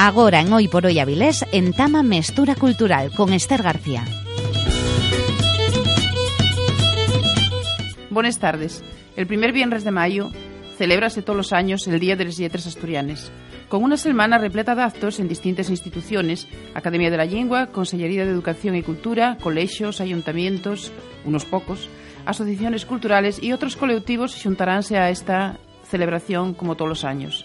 Agora en Hoy por Hoy Avilés, en Tama Mestura Cultural, con Esther García. Buenas tardes. El primer viernes de mayo celébrase todos los años el Día de las Letras Asturianes, con una semana repleta de actos en distintas instituciones, Academia de la Lengua, Consellería de Educación y Cultura, colegios, ayuntamientos, unos pocos, asociaciones culturales y otros colectivos xuntaránse a esta celebración como todos los años.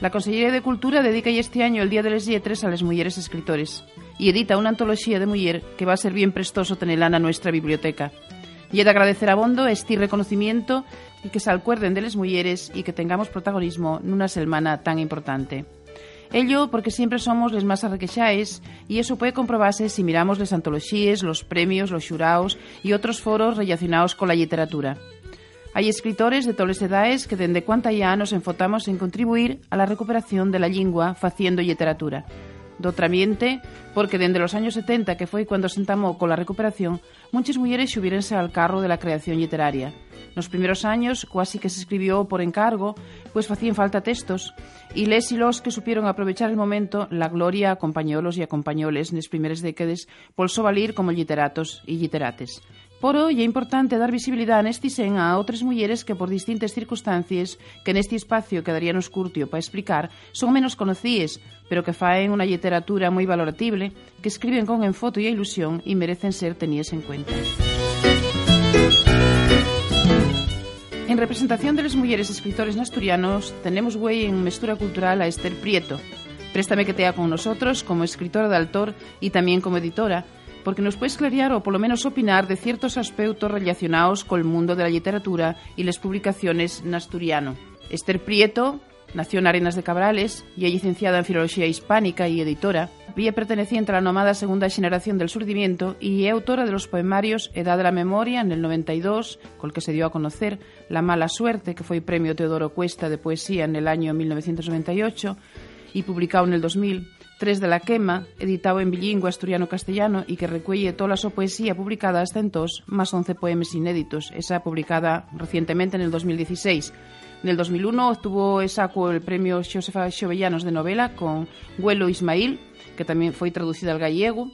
La Consellería de Cultura dedica este año el Día de las Letras a las mujeres escritores y edita una antología de mujer que va a ser bien prestoso tenerla en nuestra biblioteca. Y he de agradecer a Bondo este reconocimiento y que se acuerden de las mujeres y que tengamos protagonismo en una semana tan importante. Ello porque siempre somos les más arrequexáis y eso puede comprobarse si miramos las antologías, los premios, los xuraos y otros foros relacionados con la literatura. Hay escritores de todas las edades que desde cuanta ya nos enfotamos en contribuir a la recuperación de la lengua faciendo literatura. Dotramiente, porque desde los años 70, que fue cuando se con la recuperación, muchas mujeres subiéronse al carro de la creación literaria. Nos primeros años, casi que se escribió por encargo, pues hacían falta textos, y les y los que supieron aprovechar el momento, la gloria acompañólos y acompañoles las primeras décadas, polsó valir como literatos y literates. Por hoy é importante dar visibilidade neste sen a outras mulleres que por distintas circunstancias que neste espacio quedaríanos curtio para explicar son menos conocidas, pero que faen unha literatura moi valoratible, que escriben con enfoto e ilusión e merecen ser tenidas en cuenta. En representación de las mulleres escritores asturianos, tenemos güey en Mestura Cultural a Esther Prieto. Préstame que tea con nosotros como escritora de autor y también como editora, porque nos puedes clarear o por lo menos opinar de ciertos aspectos relacionados con el mundo de la literatura y las publicaciones en asturiano. Esther Prieto nació en Arenas de Cabrales y es licenciada en Filología Hispánica y editora. Vía perteneciente a la nomada segunda generación del surdimiento y es autora de los poemarios Edad de la Memoria en el 92, con el que se dio a conocer La Mala Suerte, que fue premio Teodoro Cuesta de poesía en el año 1998 y publicado en el 2000 Tres de la Quema, editado en bilingüe asturiano-castellano y que recuelle toda su poesía publicada hasta entonces, más 11 poemas inéditos, esa publicada recientemente en el 2016. En el 2001 obtuvo saco el premio Josefa Xovellanos de novela con Huelo Ismail, que también fue traducida al gallego.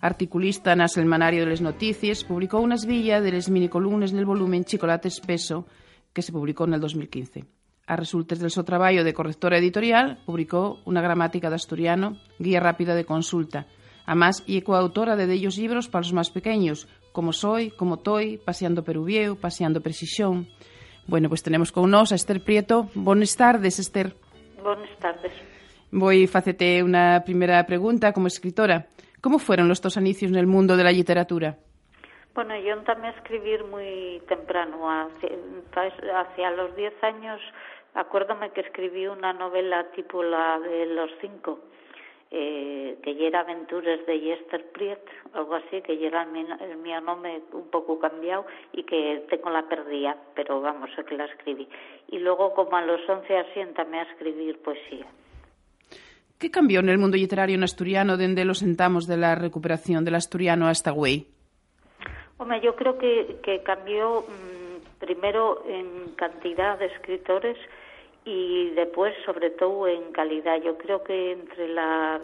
Articulista en el Semanario de las Noticias, publicó unas villas de las minicolumnas en el volumen Chicolate Espeso, que se publicó en el 2015. A resultes del seu traballo de correctora editorial, publicou unha gramática de asturiano, guía rápida de consulta. Además, é coautora de dellos libros para os máis pequeños, como Soy, como Toy, Paseando Peruvieu, Paseando Precisión. Bueno, pues tenemos con nós a Esther Prieto. Buenas tardes, Esther. Buenas tardes. Voy facete unha primeira pregunta como escritora. Como fueron los tus inicios en el mundo de la literatura? Bueno, yo también escribir muy temprano, hacia, hacia los 10 años acuérdame que escribí una novela tipo la de los cinco, eh, que ya era Aventuras de Yester Priet, algo así, que ya era el, mío nombre un poco cambiado y que tengo la perdida, pero vamos, sé que la escribí. Y luego, como a los once asiéntame a escribir poesía. ¿Qué cambió en el mundo literario en asturiano desde los sentamos de la recuperación del asturiano hasta Güey? Hombre, yo creo que, que cambió mmm, primero en cantidad de escritores y después sobre todo en calidad. Yo creo que entre la,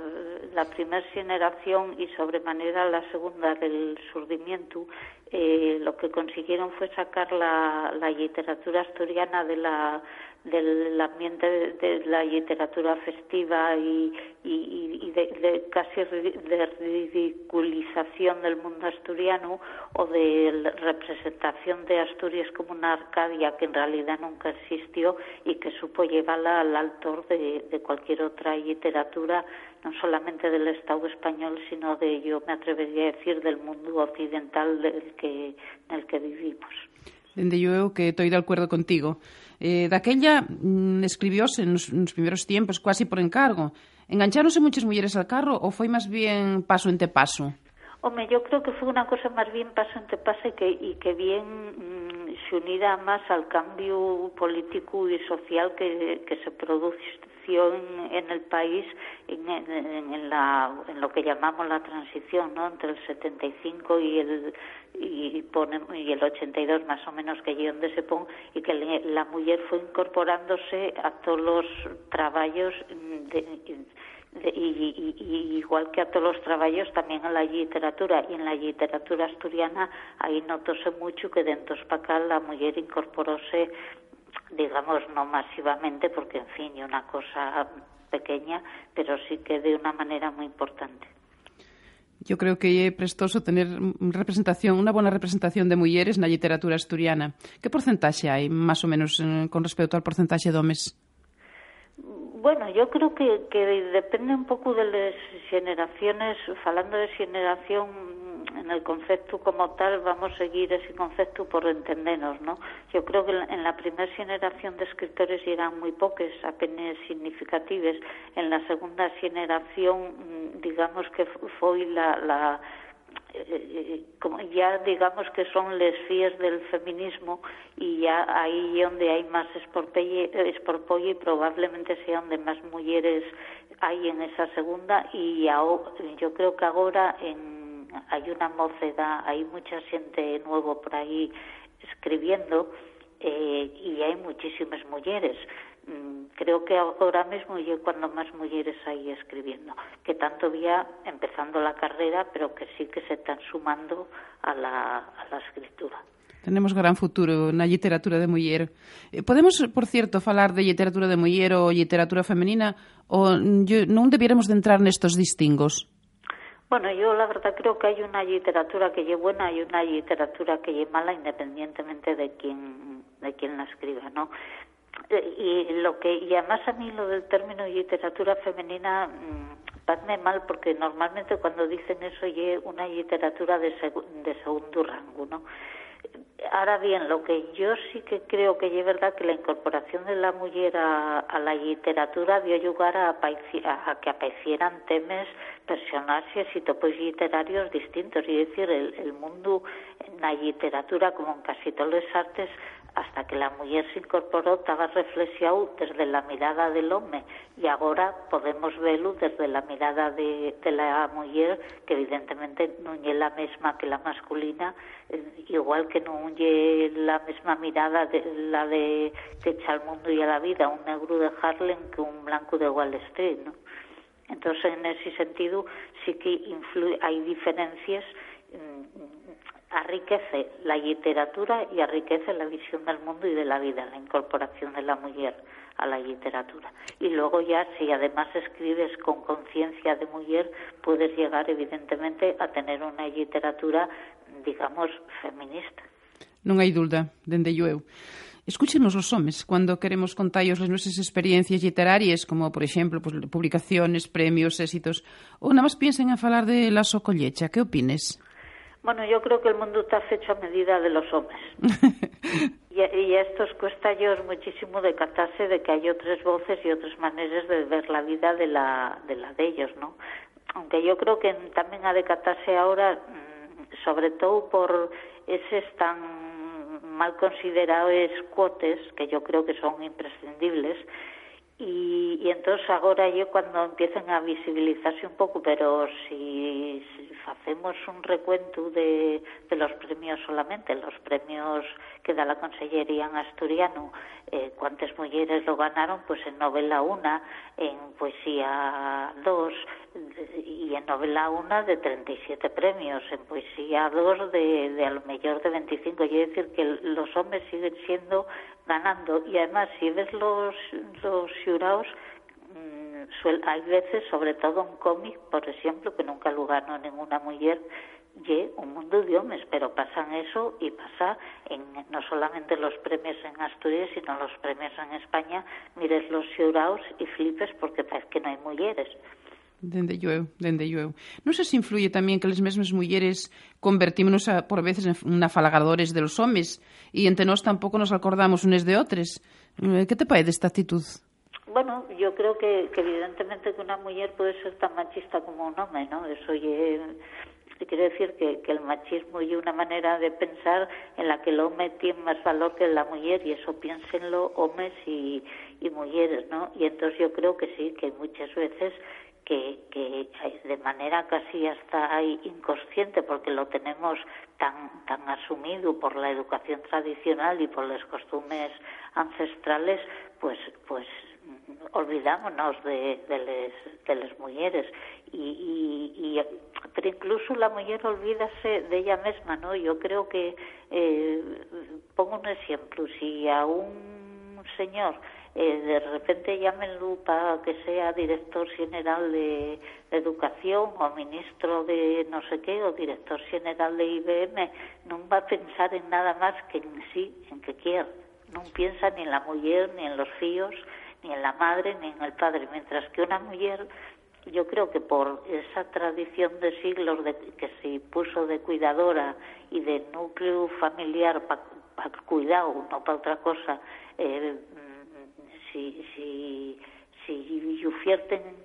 la primera generación y sobremanera la segunda del surdimiento, eh, lo que consiguieron fue sacar la, la literatura asturiana de la del ambiente de, la literatura festiva y, y, de, casi de ridiculización del mundo asturiano o de representación de Asturias como una Arcadia que en realidad nunca existió y que supo llevarla al autor de, de cualquier otra literatura, no solamente del Estado español, sino de, yo me atrevería a decir, del mundo occidental del que, en el que vivimos. Dende yo que estoy de acuerdo contigo. Eh, daquella mm, escribióse nos, nos primeros tiempos quasi por encargo. Engancháronse muchas mulleres al carro ou foi máis bien paso ente paso? Home, yo creo que fue una cosa más bien paso ante paso y que, y que bien mmm, se unida más al cambio político y social que, se en el país en, en, la, en lo que llamamos la transición, ¿no? Entre el 75 y el y, pone, y el 82 más o menos que allí donde se pone y que la mujer fue incorporándose a todos los trabajos de, y, igual que a todos los trabajos también en la literatura y en la literatura asturiana ahí notóse mucho que dentro de acá la mujer incorporóse digamos no masivamente porque en fin una cosa pequeña pero sí que de una manera muy importante Yo creo que é prestoso tener representación, unha bona representación de mulleres na literatura asturiana. Que porcentaxe hai, máis ou menos, con respecto ao porcentaxe de homes? Bueno, yo creo que, que depende un pouco de las generaciones, falando de generación en el concepto como tal, vamos a seguir ese concepto por entendernos, ¿no? Yo creo que en la primera generación de escritores eran muy pocos, apenas significativos. En la segunda generación, digamos que fue la, la eh, como ya digamos que son les fías del feminismo y ya ahí donde hay más esporpolle y probablemente sea donde más mujeres hay en esa segunda y yo creo que ahora en, hay una mocedad, hay mucha gente nuevo por ahí escribiendo eh, y hay muchísimas mujeres. Mm, creo que ahora mismo yo cuando más mujeres hay escribiendo, que tanto vía empezando la carrera, pero que sí que se están sumando a la, escritura. Tenemos gran futuro na literatura de muller. Eh, podemos, por cierto, falar de literatura de muller ou literatura femenina ou non debiéramos de entrar nestos distingos? Bueno, yo la verdad creo que hay una literatura que lle buena y una literatura que lle mala independientemente de quién de quién la escriba, ¿no? y lo que y además a mí lo del término literatura femenina mmm, mal porque normalmente cuando dicen eso es una literatura de, de segundo rango no ahora bien lo que yo sí que creo que es verdad que la incorporación de la mujer a, la literatura dio lugar a, a, que aparecieran temas personajes y topos literarios distintos. Y decir el, el mundo en la literatura como en casi todos los artes hasta que la mujer se incorporó estaba reflexionado desde la mirada del hombre y ahora podemos verlo desde la mirada de, la mujer que evidentemente no es la misma que la masculina eh, igual que no es la misma mirada de la de que echa al mundo y a la vida un negro de Harlem que un blanco de Wall Street ¿no? entonces en ese sentido sí que influye, hay diferencias enriquece la literatura y enriquece la visión del mundo y de la vida, la incorporación de la mujer a la literatura. Y luego ya, si además escribes con conciencia de mujer, puedes llegar evidentemente a tener una literatura, digamos, feminista. Non hai dúlda, dende eu. Escúchenos os homes cando queremos contallos as nosas experiencias literarias, como, por exemplo, pues, publicaciones, premios, éxitos, ou nada máis piensen en falar de la socollecha. Que opines? Bueno, yo creo que el mundo está hecho a medida de los hombres. y, y, a estos cuesta ellos muchísimo decatarse de que hay otras voces y otras maneras de ver la vida de la de, la de ellos, ¿no? Aunque yo creo que también ha decatarse ahora, mm, sobre todo por esos tan mal considerados cuotes, que yo creo que son imprescindibles, y, y entonces ahora yo cuando empiezan a visibilizarse un poco, pero si, hacemos un recuento de, de, los premios solamente, los premios que da la Consellería en Asturiano, eh, cuántas mujeres lo ganaron, pues en novela una, en poesía dos, y en novela una de 37 premios, en poesía dos de, de a lo mejor de 25. Quiere decir que los hombres siguen siendo ganando y además si ves los los jurados mm, hay veces sobre todo un cómic por ejemplo que nunca lo ganó ninguna mujer y un mundo de hombres pero pasan eso y pasa en no solamente los premios en Asturias sino los premios en España mires los jurados y flipes porque parece que no hay mujeres Dende yo, dende yo. Non se influye tamén que as mesmas mulleres convertímonos a, por veces en afalagadores de los homes e entre nós tampouco nos acordamos unes de outros. Eh, que te parece esta actitud? Bueno, yo creo que, que evidentemente que una mujer puede ser tan machista como un hombre, ¿no? Eso ye, quiere decir que, que el machismo y una manera de pensar en la que el hombre tiene más valor que la mujer y eso piénsenlo hombres y, mujeres, ¿no? Y entonces yo creo que sí, que muchas veces que, que de manera casi hasta inconsciente porque lo tenemos tan tan asumido por la educación tradicional y por las costumbres ancestrales pues pues olvidámonos de, de les, de les mulleres y, y, y pero incluso la mujer olvídase de ella misma, ¿no? Yo creo que eh, pongo un ejemplo, si a un señor eh, de repente llámenlo para que sea director general de, Educación o ministro de no sé qué o director general de IBM, no va a pensar en nada más que en sí, en que quiere. No piensa ni en la mujer, ni en los hijos, ni en la madre, ni en el padre. Mientras que una mujer, yo creo que por esa tradición de siglos de, que se puso de cuidadora y de núcleo familiar para pa cuidado, no para otra cosa, eh, si, si, si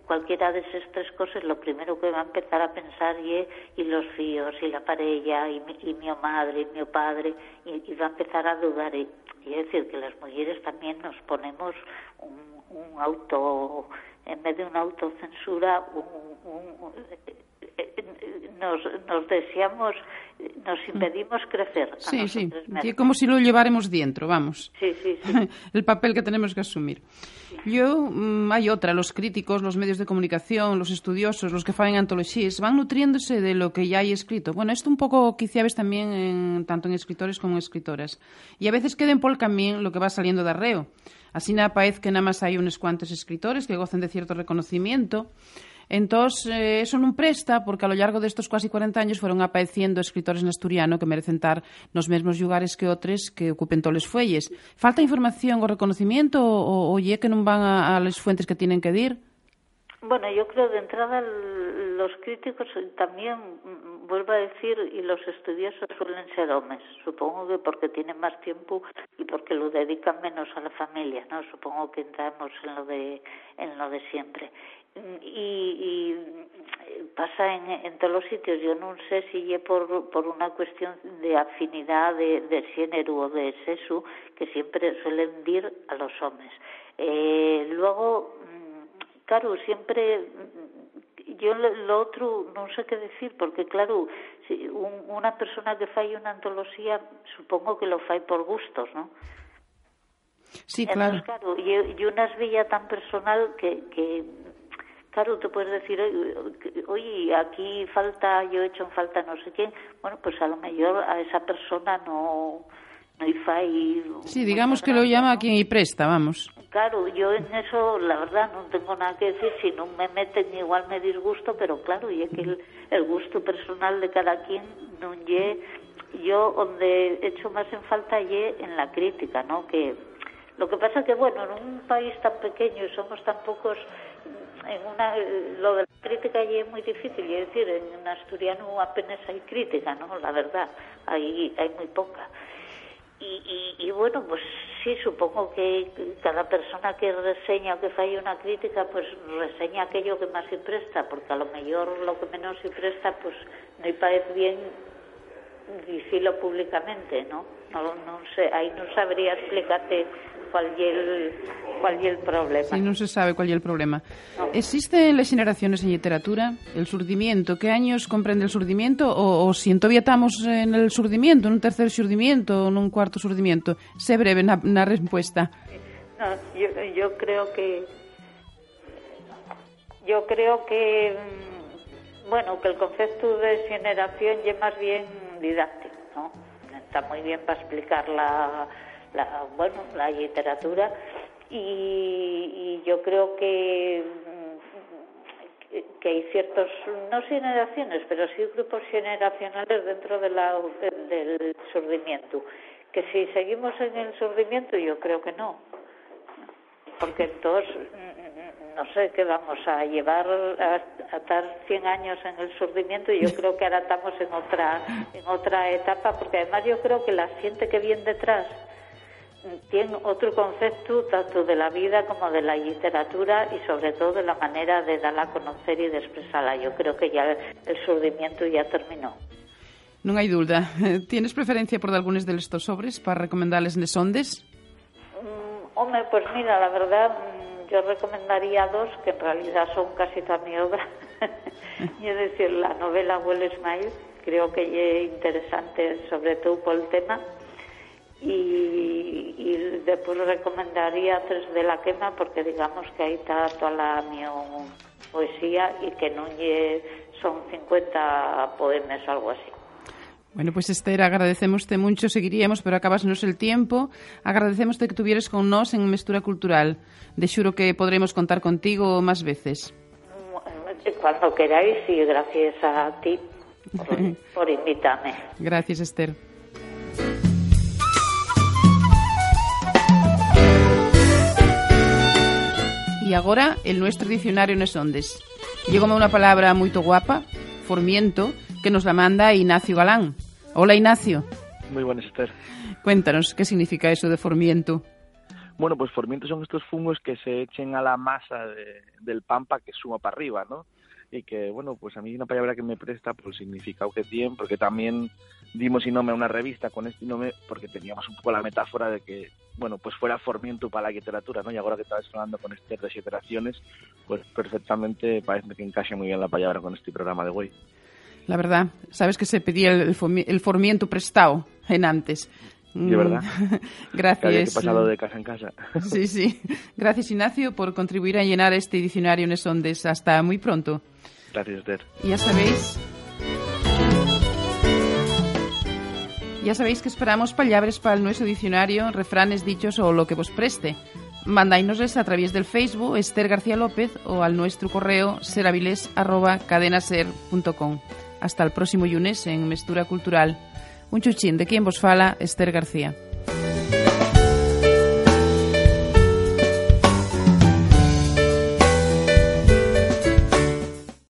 cualquiera de esas tres cosas, lo primero que va a empezar a pensar es y los fíos, y la pareja, y mi, y mi madre, y mi padre, y, va a empezar a dudar. Y, es decir, que las mujeres también nos ponemos un auto, en vez de una autocensura, un, nos, nos deseamos, nos impedimos crecer. Sí, sí, como si lo lleváramos dentro, vamos. Sí, sí, sí. El papel que tenemos que asumir. Yo, mm, hay otra, los críticos, los medios de comunicación, los estudiosos, los que fan antologías, van nutriéndose de lo que ya hay escrito. Bueno, esto un pouco quizá ves tamén en, tanto en escritores como en escritoras. E a veces queden por el camino lo que va saliendo de arreo. Asina paez que nada máis hai unes cuantos escritores que gozan de cierto reconocimiento, Entón, eh, eso non presta, porque a lo largo destos quasi 40 años foron apareciendo escritores en asturiano que merecen estar nos mesmos lugares que outros que ocupen toles fuelles. Falta información o reconocimiento ou, ou lle que non van a, a les fuentes que tienen que dir? Bueno, yo creo de entrada los críticos también, mm, vuelvo a decir, y los estudiosos suelen ser hombres, supongo que porque tienen más tiempo y porque lo dedican menos a la familia, ¿no? Supongo que entramos en lo de, en lo de siempre y, y pasa en, todos los sitios. Yo no sé si es por, por una cuestión de afinidad de, de género o de sexo que siempre suelen dir a los hombres. Eh, luego, mm, claro, siempre mm, yo lo, otro no sé qué decir porque claro si un, una persona que fai una antología supongo que lo fai por gustos ¿no? Sí, claro. Entonces, claro y, y una es tan personal que, que Claro, tú puedes decir, oye, aquí falta, yo he hecho en falta no sé quién. Bueno, pues a lo mejor a esa persona no, Sí, digamos que lo llama a quien y presta, vamos. Claro, yo en eso, la verdad, no tengo nada que decir. Si no me meten, igual me disgusto, pero claro, y es que el, gusto personal de cada quien no lle. Yo, donde he hecho más en falta, ye en la crítica, ¿no? Que lo que pasa que, bueno, en un país tan pequeño y somos tan pocos en una lo de la crítica allí es muy difícil, es decir, en asturiano apenas hay crítica, ¿no? La verdad, hay, hay muy poca. Y, y, bueno, pues sí, supongo que cada persona que reseña o que falle una crítica, pues reseña aquello que más se presta, porque a lo mejor lo que menos se pues no parece bien decirlo públicamente, ¿no? No, no sé, ahí no sabría explicarte cuál es el, cuál el problema. Sí, non se sabe cuál é el problema. No. Existe en las generaciones en literatura el surdimiento? ¿Qué años comprende el surdimiento? O, o si todavía estamos en el surdimiento, en un tercer surdimiento, en un cuarto surdimiento? Sé breve na, na respuesta. No, yo, yo creo que yo creo que mm, bueno, que el concepto de generación es más bien didáctico, ¿no? Está muy bien para explicar la la, bueno, la literatura y, yo creo que que hay ciertos, no generaciones, pero sí grupos generacionales dentro de del surdimiento. Que si seguimos en el surdimiento, yo creo que no. Porque entonces, no sé, qué vamos a llevar a, a, estar 100 años en el surdimiento y yo creo que ahora estamos en otra, en otra etapa, porque además yo creo que la gente que viene detrás tiene otro concepto tanto de la vida como de la literatura y sobre todo de la manera de darla a conocer y de expresarla. Yo creo que ya el surdimiento ya terminó. No hay duda. Tienes preferencia por algunos de estos sobres para recomendarles de sondes? Mm, hombre, pues mira, la verdad, mm, yo recomendaría dos que en realidad son casi toda mi obra. y es decir, la novela Will Smile, creo que es interesante sobre todo por el tema y, después recomendaría Tres de la Quema porque digamos que ahí está toda la mi poesía y que no son 50 poemas o algo así. Bueno, pues Esther, agradecemos-te mucho, seguiríamos, pero acabasnos el tiempo. Agradecemos que tuvieras con nos en Mestura Cultural. De xuro que podremos contar contigo más veces. Cuando queráis y gracias a ti por, por invitarme. Gracias, Esther. Y agora el nuestro diccionario en ondes. Llegome unha palabra moito guapa, formiento, que nos la manda Ignacio Galán. Hola, Ignacio. Muy buenas, Esther. Cuéntanos, ¿qué significa eso de formiento? Bueno, pues formientos son estos fungos que se echen a la masa de, del pan para que suma para arriba, ¿no? Y que, bueno, pues a mí una palabra que me presta por el significado que tiene, porque también dimos y nombre a una revista con este nombre porque teníamos un poco la metáfora de que, bueno, pues fuera formiento para la literatura, ¿no? Y ahora que estabas hablando con este de iteraciones, pues perfectamente parece que encaja muy bien la palabra con este programa de hoy. La verdad, sabes que se pedía el, el formiento prestado en antes. De verdad. Gracias. Que pasado de casa en casa. Sí, sí. Gracias, Ignacio, por contribuir a llenar este diccionario en Esondes. Hasta muy pronto. Gracias, Esther. Ya sabéis Ya sabéis que esperamos palabras para el nuestro diccionario, refranes, dichos o lo que vos preste. Mandáinosles a través del Facebook Esther García López o al nuestro correo seraviles.cadenaser.com. Hasta el próximo lunes en Mestura Cultural. Un chuchín de quien vos fala Esther García.